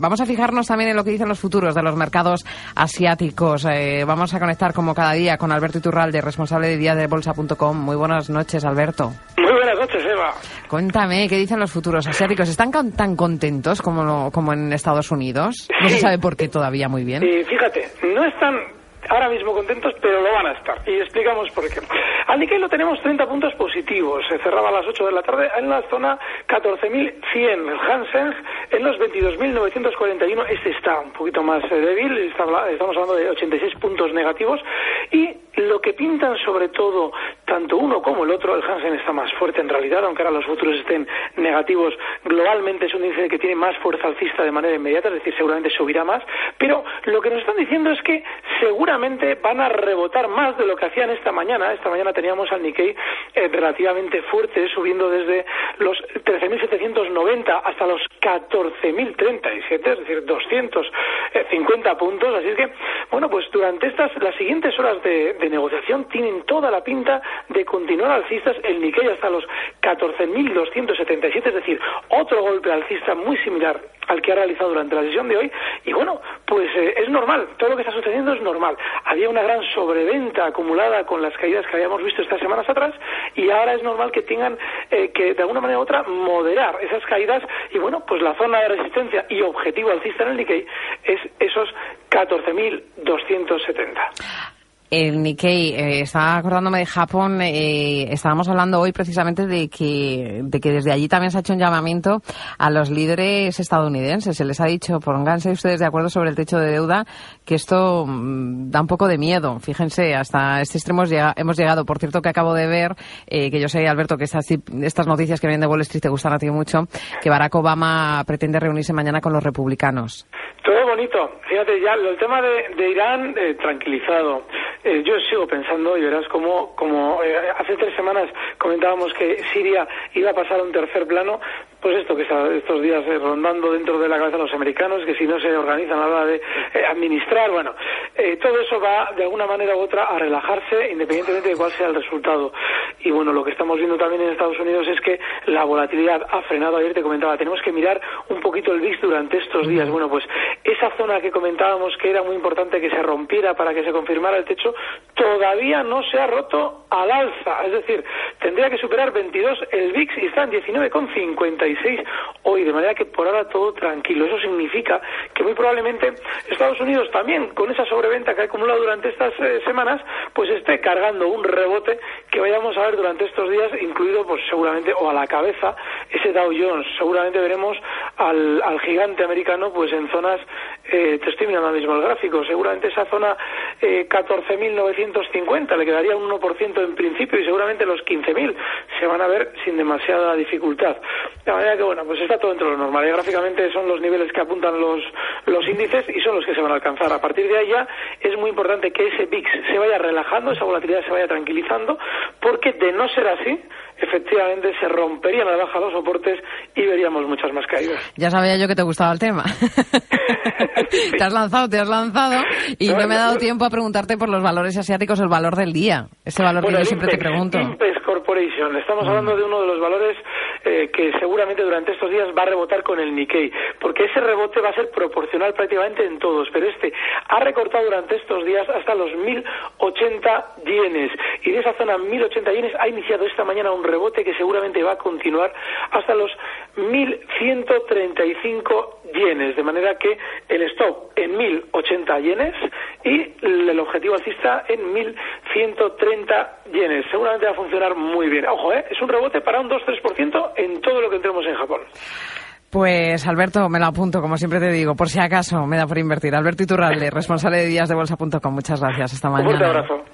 Vamos a fijarnos también en lo que dicen los futuros de los mercados asiáticos. Eh, vamos a conectar como cada día con Alberto Iturralde, responsable de díasdebolsa.com. Muy buenas noches, Alberto. Muy buenas noches, Eva. Cuéntame, ¿qué dicen los futuros asiáticos? ¿Están tan contentos como, como en Estados Unidos? No se sabe por qué todavía muy bien. Y fíjate, no están ahora mismo contentos, pero lo van a estar. Y explicamos por qué. Al Nikkei lo tenemos 30 puntos positivos. Se cerraba a las 8 de la tarde en la zona 14.100. El Hansen en los 22.941. Este está un poquito más eh, débil. Estamos hablando de 86 puntos negativos. Y lo que pintan sobre todo tanto uno como el otro, el Hansen está más fuerte en realidad, aunque ahora los futuros estén negativos. Globalmente es un índice que tiene más fuerza alcista de manera inmediata, es decir, seguramente subirá más. Pero lo que nos están diciendo es que seguramente van a rebotar más de lo que hacían esta mañana. Esta mañana teníamos al Nikkei eh, relativamente fuerte, subiendo desde los 13.790 hasta los 14.037, es decir, 250 puntos. Así es que, bueno, pues durante estas, las siguientes horas de, negociación tienen toda la pinta de continuar alcistas. El Nikkei hasta los 14.277, es decir, otro golpe alcista muy similar al que ha realizado durante la sesión de hoy. Y bueno, pues eh, es normal, todo lo que está sucediendo es normal. Había una gran sobreventa acumulada con las caídas que habíamos visto estas semanas atrás y ahora es normal que tengan eh, que de alguna manera u otra moderar esas caídas y bueno, pues la zona de resistencia y objetivo alcista en el Nikkei es esos 14.270. El Nikkei, eh, estaba acordándome de Japón, eh, estábamos hablando hoy precisamente de que, de que desde allí también se ha hecho un llamamiento a los líderes estadounidenses. Se les ha dicho, pónganse ustedes de acuerdo sobre el techo de deuda, que esto mm, da un poco de miedo. Fíjense, hasta este extremo hemos llegado. Por cierto, que acabo de ver, eh, que yo sé, Alberto, que estas, estas noticias que vienen de Wall Street te gustan a ti mucho, que Barack Obama pretende reunirse mañana con los republicanos. Todo bonito. Fíjate, ya el tema de, de Irán, tranquilizado. Eh, yo sigo pensando y verás como, como eh, hace tres semanas comentábamos que Siria iba a pasar a un tercer plano, pues esto que está estos días eh, rondando dentro de la cabeza de los americanos, que si no se organizan a la hora de administrar, bueno, todo eso va de alguna manera u otra a relajarse independientemente de cuál sea el resultado. Y bueno, lo que estamos viendo también en Estados Unidos es que la volatilidad ha frenado. Ayer te comentaba, tenemos que mirar un poquito el VIX durante estos días. Bueno, pues esa zona que comentábamos que era muy importante que se rompiera para que se confirmara el techo, todavía no se ha roto al alza. Es decir, tendría que superar 22 el VIX y está en 19,56 hoy, de manera que por ahora todo tranquilo. Eso significa que muy probablemente Estados Unidos también, con esa sobreventa que ha acumulado durante estas eh, semanas, pues esté cargando un rebote que vayamos a ver durante estos días, incluido pues seguramente o a la cabeza ese Dow Jones. Seguramente veremos al, al gigante americano pues en zonas, eh, te estoy mirando ahora mismo el gráfico, seguramente esa zona eh, 14.950 le quedaría un 1% en principio y seguramente los 15.000 se van a ver sin demasiada dificultad. De manera que bueno, pues está todo dentro de lo normal. Y gráficamente son los niveles que apuntan los, los índices y son los que se van a alcanzar. A partir de ahí ya es muy importante que ese VIX se vaya relajando, esa volatilidad se vaya tranquilizando, porque de no ser así, efectivamente se romperían a la baja los soportes y veríamos muchas más caídas. Ya sabía yo que te gustaba el tema. te has lanzado, te has lanzado y no, me he dado tiempo a preguntarte por los valores asiáticos, el valor del día. Ese valor que yo siempre te pregunto. Corporation. Estamos mm. hablando de uno de los valores eh, que seguramente durante estos días va a rebotar con el Nikkei, porque ese rebote va a ser proporcional prácticamente en todos, pero este ha recortado durante estos días hasta los 1080 yenes y de esa zona 1080 yenes ha iniciado esta mañana un rebote que seguramente va a continuar hasta los 1135 yenes, de manera que el stop en 1080 yenes y objetivo alcista en 1130 yenes. Seguramente va a funcionar muy bien. Ojo, ¿eh? es un rebote para un 2-3% en todo lo que entremos en Japón. Pues Alberto, me lo apunto, como siempre te digo, por si acaso me da por invertir. Alberto Iturralde, responsable de díasdebolsa.com. Muchas gracias. Hasta mañana. Un fuerte abrazo.